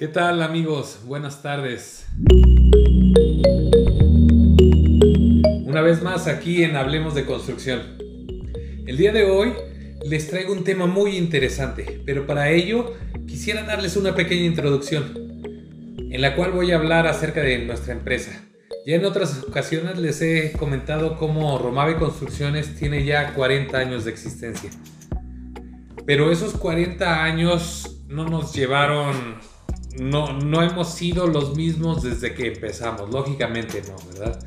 ¿Qué tal amigos? Buenas tardes. Una vez más aquí en Hablemos de Construcción. El día de hoy les traigo un tema muy interesante, pero para ello quisiera darles una pequeña introducción, en la cual voy a hablar acerca de nuestra empresa. Ya en otras ocasiones les he comentado cómo Romave Construcciones tiene ya 40 años de existencia. Pero esos 40 años no nos llevaron, no, no hemos sido los mismos desde que empezamos, lógicamente no, ¿verdad?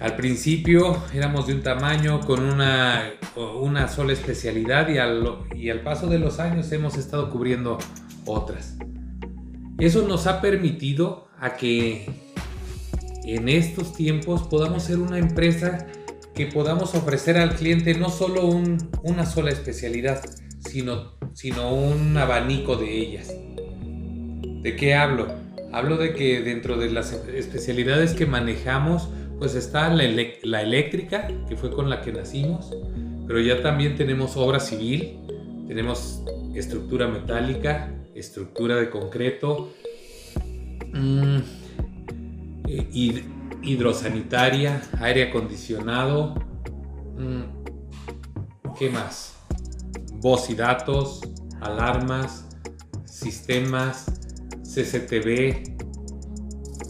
Al principio éramos de un tamaño con una, una sola especialidad y al, y al paso de los años hemos estado cubriendo otras. Eso nos ha permitido a que en estos tiempos podamos ser una empresa que podamos ofrecer al cliente no solo una sola especialidad, sino, sino un abanico de ellas. ¿De qué hablo? Hablo de que dentro de las especialidades que manejamos, pues está la, eléctrica, que fue con la que nacimos, pero ya también tenemos obra civil, tenemos estructura metálica, estructura de concreto, mmm, hidrosanitaria, aire acondicionado, mmm, ¿qué más? voz y datos, alarmas, sistemas, CCTV,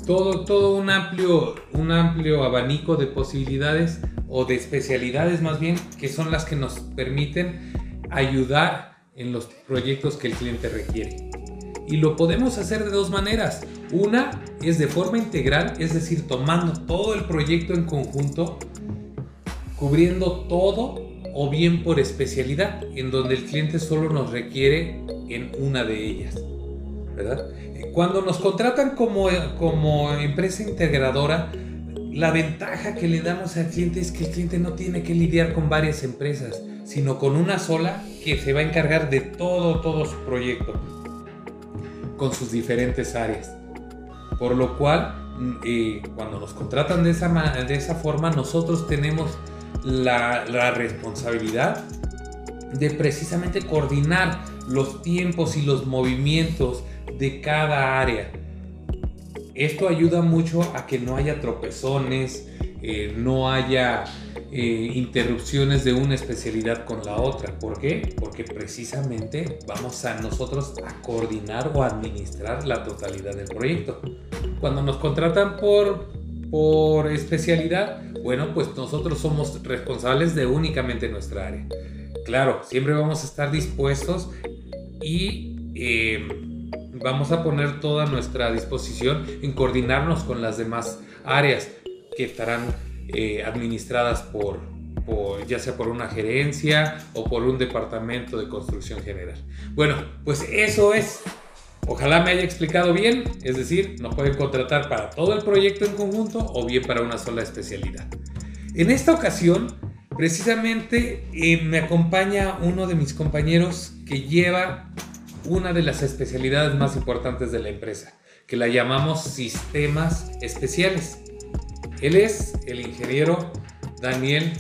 todo, todo un, amplio, un amplio abanico de posibilidades o de especialidades más bien que son las que nos permiten ayudar en los proyectos que el cliente requiere. Y lo podemos hacer de dos maneras. Una es de forma integral, es decir, tomando todo el proyecto en conjunto, cubriendo todo o bien por especialidad, en donde el cliente solo nos requiere en una de ellas. ¿Verdad? Cuando nos contratan como, como empresa integradora, la ventaja que le damos al cliente es que el cliente no tiene que lidiar con varias empresas, sino con una sola que se va a encargar de todo, todo su proyecto, con sus diferentes áreas. Por lo cual, eh, cuando nos contratan de esa, de esa forma, nosotros tenemos la, responsabilidad de precisamente coordinar los tiempos y los movimientos de cada área. Esto ayuda mucho a que no haya tropezones, eh, no haya eh, interrupciones de una especialidad con la otra. ¿Por qué? Porque precisamente vamos a nosotros a coordinar o administrar la totalidad del proyecto. Cuando nos contratan por, por especialidad, bueno, pues nosotros somos responsables de únicamente nuestra área. Claro, siempre vamos a estar dispuestos y eh, vamos a poner toda nuestra disposición en coordinarnos con las demás áreas que estarán eh, administradas por, ya sea por una gerencia o por un departamento de construcción general. Bueno, pues eso es Ojalá me haya explicado bien, es decir, nos pueden contratar para todo el proyecto en conjunto o bien para una sola especialidad. En esta ocasión, precisamente eh, me acompaña uno de mis compañeros que lleva una de las especialidades más importantes de la empresa, que la llamamos sistemas especiales. Él es el ingeniero Daniel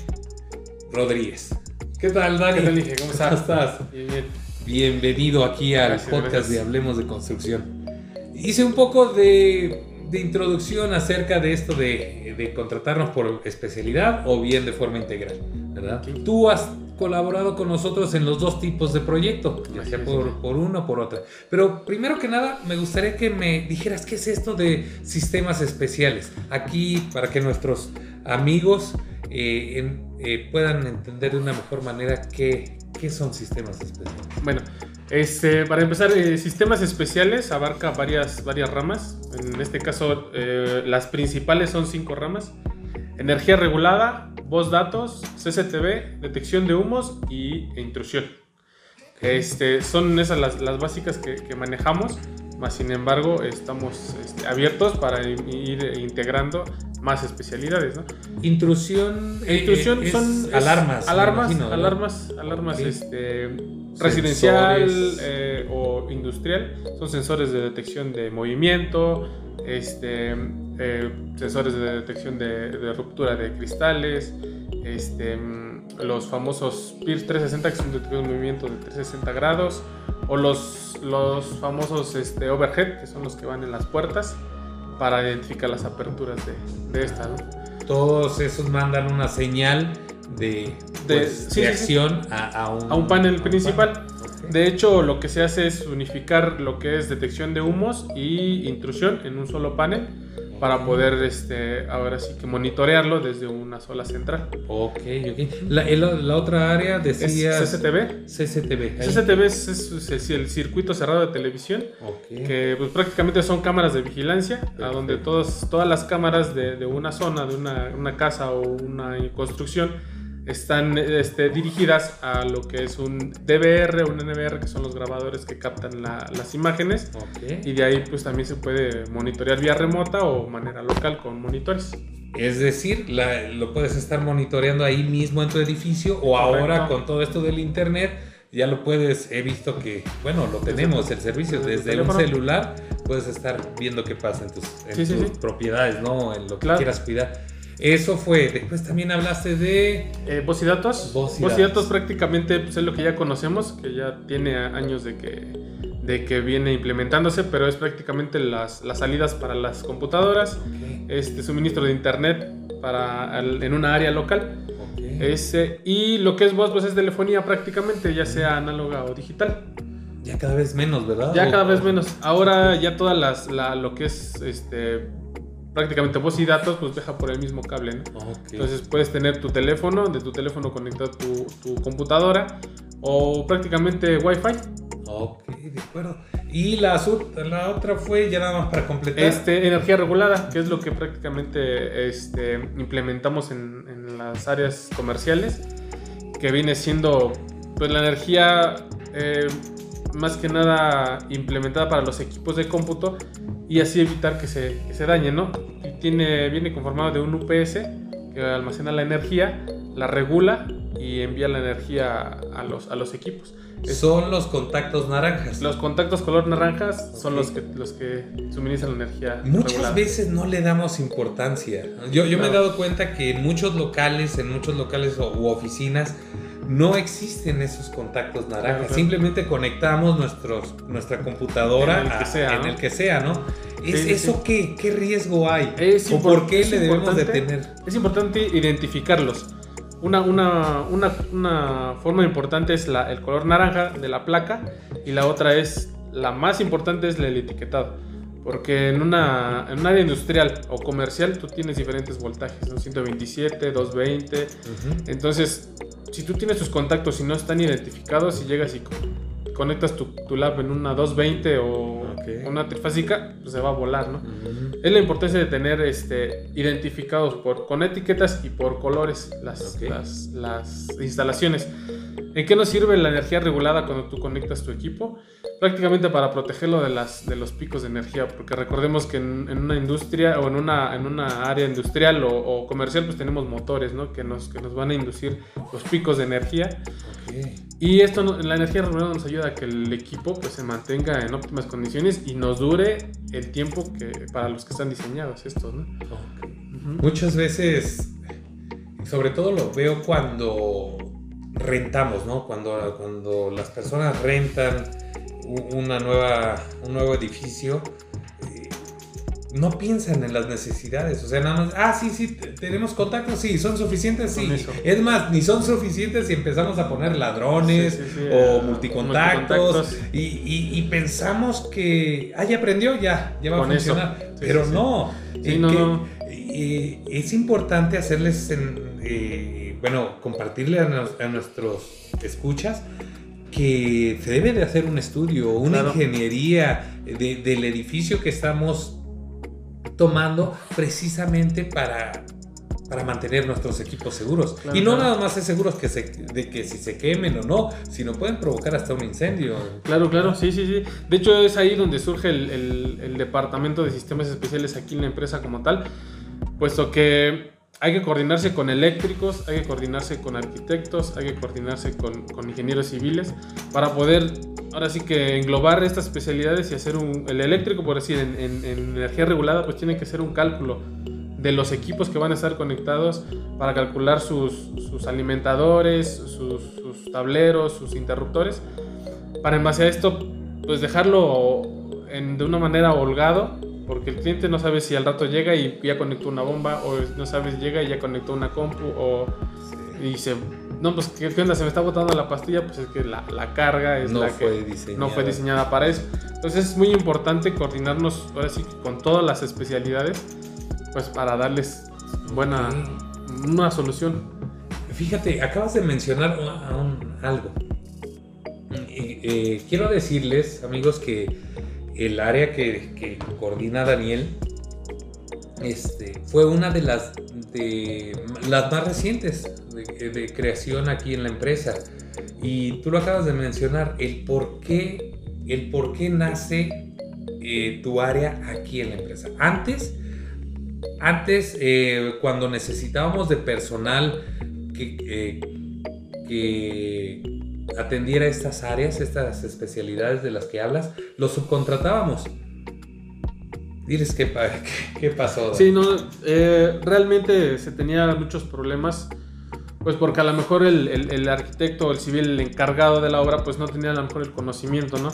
Rodríguez. ¿Qué tal, Daniel? ¿Cómo estás? Bien, bien. Bienvenido aquí al podcast de Hablemos de Construcción. Hice un poco de, introducción acerca de esto de, contratarnos por especialidad o bien de forma integral, ¿verdad? Tú has colaborado con nosotros en los dos tipos de proyecto, ya sea por, por uno o por otra. Pero primero que nada, me gustaría que me dijeras qué es esto de sistemas especiales. Aquí, para que nuestros amigos eh, eh, puedan entender de una mejor manera qué, ¿Qué son sistemas especiales? Bueno, este, para empezar, eh, sistemas especiales abarca varias, varias ramas. En este caso, eh, las principales son cinco ramas. Energía regulada, voz datos, CCTV, detección de humos y intrusión. Este, son esas las, las básicas que, que, manejamos, más sin embargo estamos este, abiertos para ir integrando más especialidades, ¿no? Intrusión. Eh, intrusión eh, son alarmas. Alarmas, alarmas, alarmas, este, residencial eh, o industrial. Son sensores de detección de movimiento, este, sensores de detección de, ruptura de cristales, este, los famosos PIRS 360 que son detección de movimiento de 360 grados, o los los, famosos este, overhead, que son los que van en las puertas, para identificar las aperturas de, de esta. ¿no? Todos esos mandan una señal de, De- pues, sí, de sí, sí. acción A, a un, A un panel a un principal. panel. De hecho, lo que se hace es unificar lo que es detección de humos y intrusión en un solo panel para poder, este, ahora sí que monitorearlo desde una sola central. Ok, ok. La, el- la otra área decía CCTV. CCTV. ahí. CCTV es, es- es el circuito cerrado de televisión, Ok. que pues, prácticamente son cámaras de vigilancia, a donde todos, todas las cámaras de, de una zona, de una, una casa o una construcción, están este, dirigidas a lo que es un DVR o un NVR, que son los grabadores que captan la- las imágenes. Ok. Y de ahí pues también se puede monitorear vía remota o manera local con monitores. Es decir, la- lo puedes estar monitoreando ahí mismo en tu edificio o ahora Correcto. con todo esto del internet ya lo puedes, he visto que, bueno, lo tenemos, el servicio desde desde un celular puedes estar viendo qué pasa en tus, en Sí, sí, tus sí. propiedades, ¿no? En lo que Claro. quieras cuidar. Eso fue, después también hablaste de... Eh, voz y datos. Voz y Voz y datos. datos prácticamente pues, es lo que ya conocemos, que ya tiene años de que, de que viene implementándose, pero es prácticamente las, las salidas para las computadoras, este suministro de internet para al- en una área local. Ese, y lo que es voz pues es telefonía prácticamente, ya sea análoga o digital. Ya cada vez menos, ¿verdad? Ya cada vez menos. Ahora ya todas las la- lo que es este prácticamente voz y datos pues deja por el mismo cable, ¿no? Ok. Entonces puedes tener tu teléfono, de tu teléfono conectado tu, tu computadora o prácticamente Wi-Fi. Ok, de acuerdo. Y la, la otra fue, ya nada más para completar. Este, energía regulada, que es lo que prácticamente este, implementamos en, en las áreas comerciales, que viene siendo pues, la energía eh, más que nada implementada para los equipos de cómputo y así evitar que se, que se dañe, ¿no? Y tiene, viene conformado de un UPS que almacena la energía, la regula y envía la energía a los, a los equipos. Son los contactos naranjas. los contactos color naranjas son los que, los que suministran la energía. Muchas regulada. veces no le damos importancia. Yo, yo me he dado cuenta que en muchos locales, en muchos locales o, u oficinas, no existen esos contactos. Claro, claro. Simplemente conectamos nuestros, nuestra computadora En el que sea, ¿no? el que sea, ¿no? ¿Es, Sí, ¿Eso sí. Qué, qué riesgo hay? Es ¿O por qué le debemos de importante- tener? Es importante identificarlos. Una, una, una, una forma importante es la- el color naranja de la placa y la otra es, la más importante es el etiquetado. Porque en, una, en un área industrial o comercial tú tienes diferentes voltajes, ¿no? 127, 220. Ujú. Entonces, si tú tienes tus contactos y no están identificados, si llegas y co- conectas tu, tu lab en una 220 o Ok. una trifásica, pues se va a volar, ¿no? Es la importancia de tener este, identificados por, con etiquetas y por colores las, las, las instalaciones. ¿En qué nos sirve la energía regulada cuando tú conectas tu equipo? Prácticamente para protegerlo de, las, de los picos de energía, porque recordemos que en, en una industria o en una, en una área industrial o, o comercial pues tenemos motores ¿no? que, nos, que nos van a inducir los picos de energía Ok. y esto, la energía regulada nos ayuda a que el equipo pues, se mantenga en óptimas condiciones y nos dure el tiempo que para los que están diseñados estos, ¿no? Ok. Ujú. Muchas veces, sobre todo lo veo cuando rentamos, ¿no? Cuando, cuando las personas rentan una nueva, un nuevo edificio, eh, no piensan en las necesidades. O sea, nada más, ah, sí, sí, te- tenemos contactos, sí, son suficientes, sí. Es más, ni son suficientes si empezamos a poner ladrones Sí, sí, sí, o eh, multicontactos. multicontactos. Y, y- y pensamos que, ah, ya aprendió, ya, ya va Con a funcionar. Pero no. Eh, no, que- no. eh, es importante hacerles, en, bueno, compartirle a, nos- a nuestros escuchas que se debe de hacer un estudio, una Claro. ingeniería de- del edificio que estamos tomando precisamente para, para mantener nuestros equipos seguros. Claro, y no claro. nada más es seguros que se, de que si se quemen o no, sino pueden provocar hasta un incendio. Claro, claro, sí, sí, sí. De hecho, es ahí donde surge el, el- el departamento de sistemas especiales aquí en la empresa como tal, puesto que hay que coordinarse con eléctricos, hay que coordinarse con arquitectos, hay que coordinarse con, con ingenieros civiles para poder, ahora sí que englobar estas especialidades y hacer un, el eléctrico, por decir, en, en- en energía regulada, pues tiene que hacer un cálculo de los equipos que van a estar conectados para calcular sus, sus alimentadores, sus, sus tableros, sus interruptores, para en base a esto pues dejarlo de una manera holgado, porque el cliente no sabe si al rato llega y ya conectó una bomba, o no sabe si llega y ya conectó una compu, o y dice, no, pues ¿qué, onda? Se me está botando la pastilla, pues es que la, carga es la que no fue diseñada para eso. Entonces es muy importante coordinarnos ahora sí con todas las especialidades, pues para darles buena, una solución. Fíjate, acabas de mencionar algo. Eh, quiero decirles, amigos, que el área que, coordina Daniel este, fue una de las, de las más recientes de, creación aquí en la empresa. Y tú lo acabas de mencionar, el por qué, el por qué nace eh, tu área aquí en la empresa. Antes, antes eh, cuando necesitábamos de personal que, que atendiera estas áreas, estas especialidades de las que hablas, lo subcontratábamos. Diles qué, qué, pasó. Sí, no, eh, realmente se tenía muchos problemas, pues porque a lo mejor el, el, arquitecto o el civil, el encargado de la obra, pues no tenía a lo mejor el conocimiento, ¿no?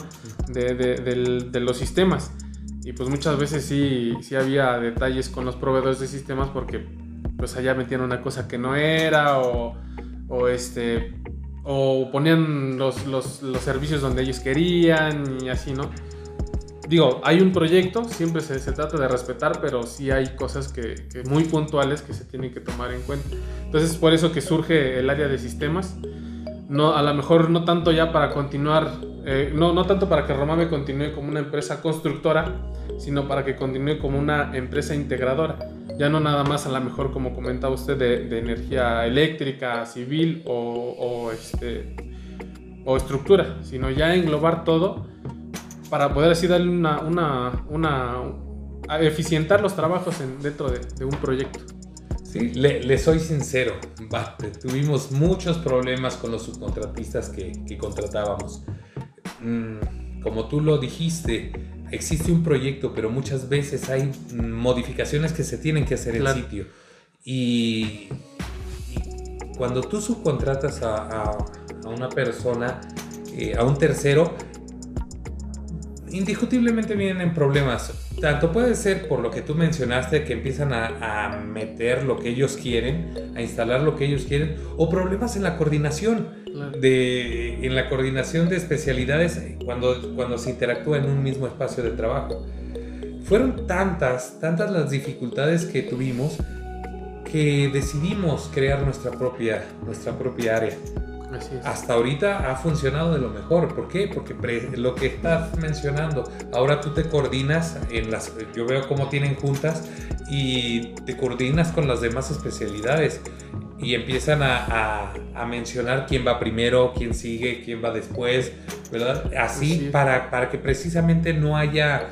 De, de, los sistemas. Y pues muchas veces sí, sí había detalles con los proveedores de sistemas porque pues allá metían una cosa que no era o, o este o ponían los, los, los, servicios donde ellos querían y así, ¿no? Digo, hay un proyecto, siempre se, se trata de respetar, pero sí hay cosas que, que, muy puntuales que se tienen que tomar en cuenta. Entonces es por eso que surge el área de sistemas. No, a lo mejor no tanto ya para continuar, eh, no, no tanto para que Romame continúe como una empresa constructora, sino para que continúe como una empresa integradora ya no nada más a lo mejor como comentaba usted de, energía eléctrica, civil o, este, o estructura, sino ya englobar todo para poder así darle una, una, una eficientar los trabajos dentro de, un proyecto. Sí, le, soy sincero, tuvimos muchos problemas con los subcontratistas que, que contratábamos. Mm, como tú lo dijiste, existe un proyecto, pero muchas veces hay modificaciones que se tienen que hacer en el sitio. Y, cuando tú subcontratas a, una persona, eh, a un tercero, indiscutiblemente vienen problemas. Tanto puede ser por lo que tú mencionaste, que empiezan a, a, meter lo que ellos quieren, a instalar lo que ellos quieren, o problemas en la coordinación de, en la coordinación de especialidades cuando, cuando se interactúa en un mismo espacio de trabajo. Fueron tantas, tantas las dificultades que tuvimos que decidimos crear nuestra propia, nuestra propia área. Hasta ahorita ha funcionado de lo mejor. ¿Por qué? Porque lo que estás mencionando, ahora tú te coordinas en las, yo veo cómo tienen juntas y te coordinas con las demás especialidades y empiezan a, mencionar quién va primero, quién sigue, quién va después, ¿verdad? Así para, para que precisamente no haya,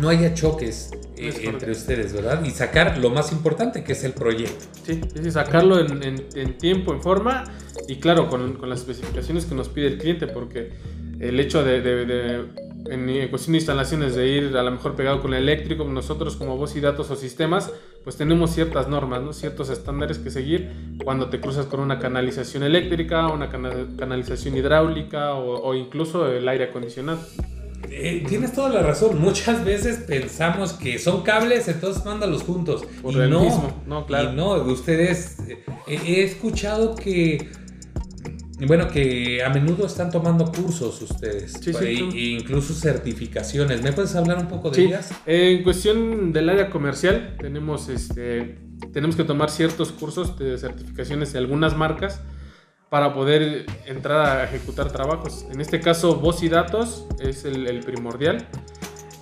no haya choques eh, entre ustedes, ¿verdad? Y sacar lo más importante que es el proyecto. Sí, sí sacarlo en, tiempo, en forma y claro, con, las especificaciones que nos pide el cliente, porque el hecho de en cuestión de instalaciones de ir a lo mejor pegado con el eléctrico, nosotros como voz y datos o sistemas, pues tenemos ciertas normas, ¿no? ciertos estándares que seguir cuando te cruzas con una canalización eléctrica, una canalización hidráulica o, incluso el aire acondicionado. Eh, tienes toda la razón. Muchas veces pensamos que son cables, entonces mándalos juntos. Por y no, mismo. no, claro. Y no, ustedes. Eh, he escuchado que bueno, que a menudo están tomando cursos ustedes, sí, sí, e, incluso certificaciones. ¿Me puedes hablar un poco de ellas? En cuestión del área comercial, tenemos, este, tenemos que tomar ciertos cursos de certificaciones de algunas marcas para poder entrar a ejecutar trabajos. En este caso, voz y datos es el, primordial.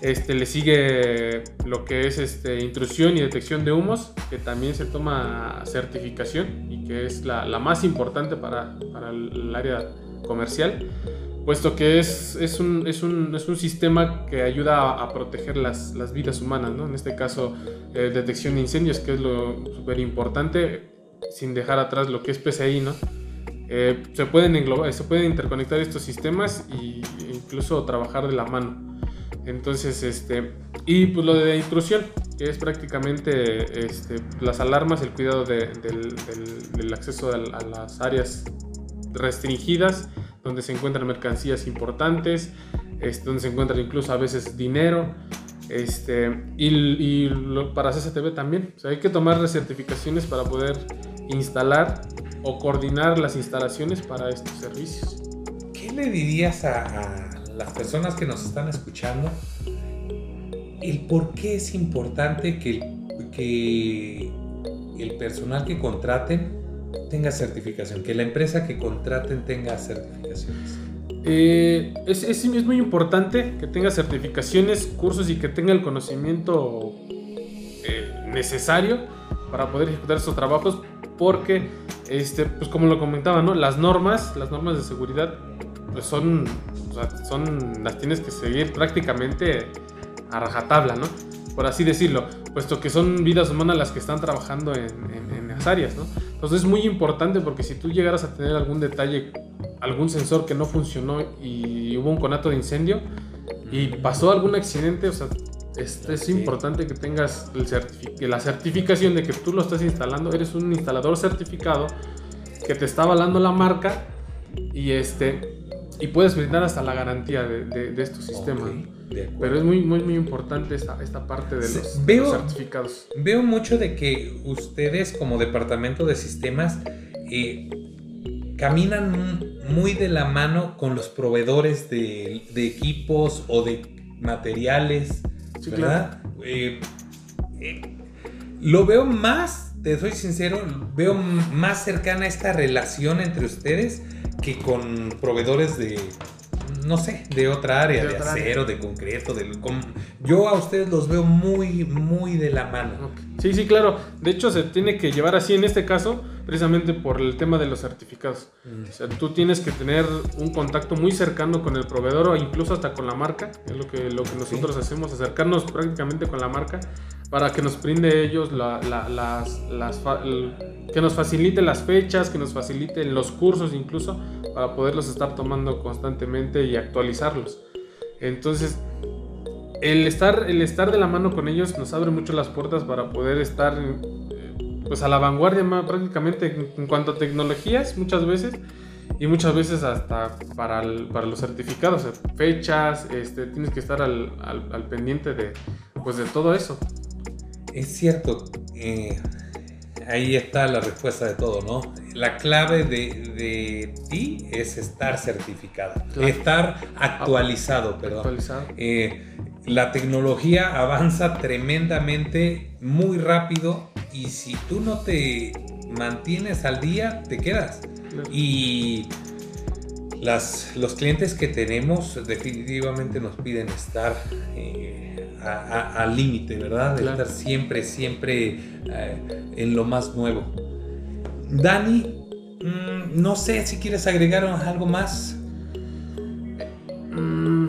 Este, le sigue lo que es este, intrusión y detección de humos, que también se toma certificación y que es la, la más importante para, para, el área comercial, puesto que es, es, un, es, un, es un, sistema que ayuda a, proteger las, las, vidas humanas, ¿no? en este caso eh, detección de incendios, que es lo súper importante, sin dejar atrás lo que es PCI, ¿no? Eh, se, pueden englobar, se pueden interconectar estos sistemas e incluso trabajar de la mano. Entonces, este, y pues lo de intrusión, que es prácticamente este, las alarmas, el cuidado del, acceso a, las áreas restringidas, donde se encuentran mercancías importantes, este, donde se encuentra incluso a veces dinero. Este, y, para CCTV también. hay que tomar certificaciones para poder instalar o coordinar las instalaciones para estos servicios. ¿Qué le dirías a, las personas que nos están escuchando? El por qué es importante que, que el personal que contraten tenga certificación, que la empresa que contraten tenga certificaciones. Eh, es, es, muy importante que tenga certificaciones, cursos y que tenga el conocimiento eh, necesario para poder ejecutar estos trabajos porque, este, pues como lo comentaba, ¿no? Las normas, las normas de seguridad, pues son, son, las tienes que seguir prácticamente a rajatabla, ¿no? Por así decirlo, puesto que son vidas humanas las que están trabajando en, en, las áreas, ¿no? Entonces es muy importante porque si tú llegaras a tener algún detalle, algún sensor que no funcionó y hubo un conato de incendio y pasó algún accidente, o sea, es, es importante que tengas el la certificación de que tú lo estás instalando, eres un instalador certificado que te está avalando la marca y este y puedes brindar hasta la garantía de, de, estos sistemas. Pero es muy, muy, muy importante esta, esta parte de los, certificados. Veo mucho de que ustedes como departamento de sistemas eh, caminan muy de la mano con los proveedores de, de equipos o de materiales ¿verdad? Eh, eh, lo veo más, te soy sincero, veo más cercana esta relación entre ustedes que con proveedores de, no sé, de otra área, de, acero, de concreto, de, yo a ustedes los veo muy, muy de la mano. Sí, sí, claro. De hecho, se tiene que llevar así en este caso, precisamente por el tema de los certificados. Mm. O sea, tú tienes que tener un contacto muy cercano con el proveedor o incluso hasta con la marca. Es lo que, lo que nosotros hacemos, acercarnos prácticamente con la marca para que nos brinde ellos las, las que nos facilite las fechas, que nos facilite los cursos incluso, para poderlos estar tomando constantemente y actualizarlos. Entonces, el estar, el estar de la mano con ellos nos abre mucho las puertas para poder estar eh, pues a la vanguardia prácticamente en, cuanto a tecnologías muchas veces y muchas veces hasta para, para los certificados, fechas, este, tienes que estar al, al, pendiente de, pues de todo eso. Es cierto, eh, ahí está la respuesta de todo, ¿no? La clave de, ti es estar certificado, estar actualizado, perdón. Actualizado. Eh, la tecnología avanza tremendamente, muy rápido, y si tú no te mantienes al día, te quedas. Y las, los clientes que tenemos definitivamente nos piden estar eh, al límite, ¿verdad? De estar siempre, siempre eh, en lo más nuevo. Dani, mm, no sé si quieres agregar algo más. Mm,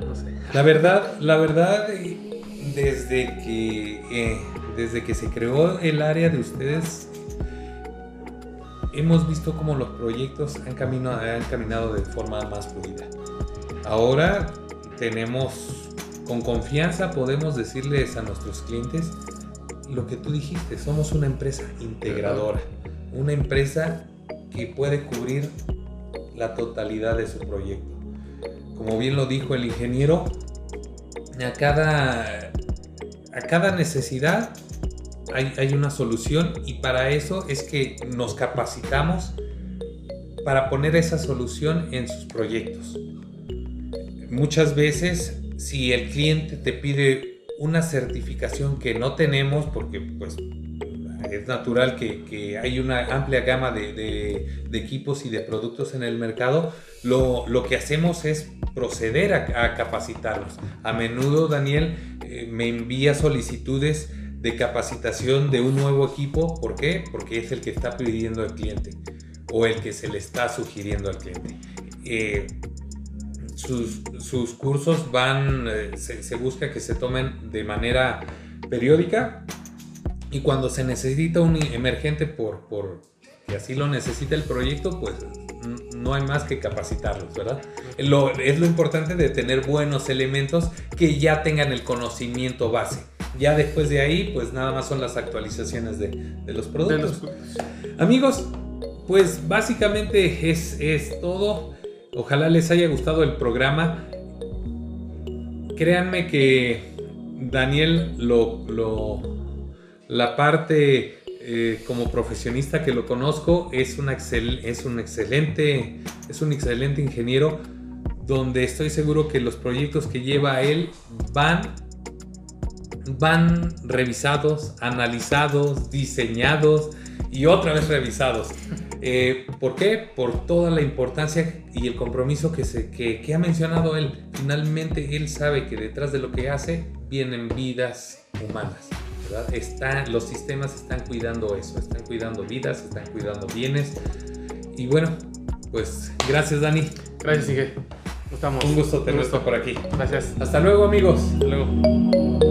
no sé. La verdad, la verdad, desde que, eh, desde que se creó el área de ustedes, hemos visto cómo los proyectos han, han caminado de forma más fluida. Ahora tenemos, con confianza podemos decirles a nuestros clientes lo que tú dijiste, somos una empresa integradora, una empresa que puede cubrir la totalidad de su proyecto. Como bien lo dijo el ingeniero, a cada, a cada necesidad hay, una solución y para eso es que nos capacitamos para poner esa solución en sus proyectos. Muchas veces, si el cliente te pide una certificación que no tenemos, porque pues es natural que, hay una amplia gama de, equipos y de productos en el mercado, lo, que hacemos es proceder a, capacitarnos. A menudo Daniel eh, me envía solicitudes de capacitación de un nuevo equipo. ¿Por qué? Porque es el que está pidiendo el cliente o el que se le está sugiriendo al cliente. Eh, sus, cursos van, eh, se, busca que se tomen de manera periódica y cuando se necesita un emergente por, por que así lo necesita el proyecto, pues no hay más que capacitarlos, ¿verdad? Lo, es lo importante de tener buenos elementos que ya tengan el conocimiento base. Ya después de ahí, pues nada más son las actualizaciones de, los productos. Amigos, pues básicamente es, es todo. Ojalá les haya gustado el programa. Créanme que Daniel lo, la parte eh, como profesionista que lo conozco es, es un excelente es un excelente ingeniero donde estoy seguro que los proyectos que lleva él van van revisados, analizados, diseñados y otra vez revisados. Eh, ¿Por qué? Por toda la importancia y el compromiso que, se, que, ha mencionado él. Finalmente él sabe que detrás de lo que hace vienen vidas humanas. Está, los sistemas están cuidando eso, están cuidando vidas, están cuidando bienes. Y bueno, pues gracias Dani. Gracias, Sigue. Estamos. Un gusto tenerte por aquí. Gracias. Hasta luego amigos. Hasta luego.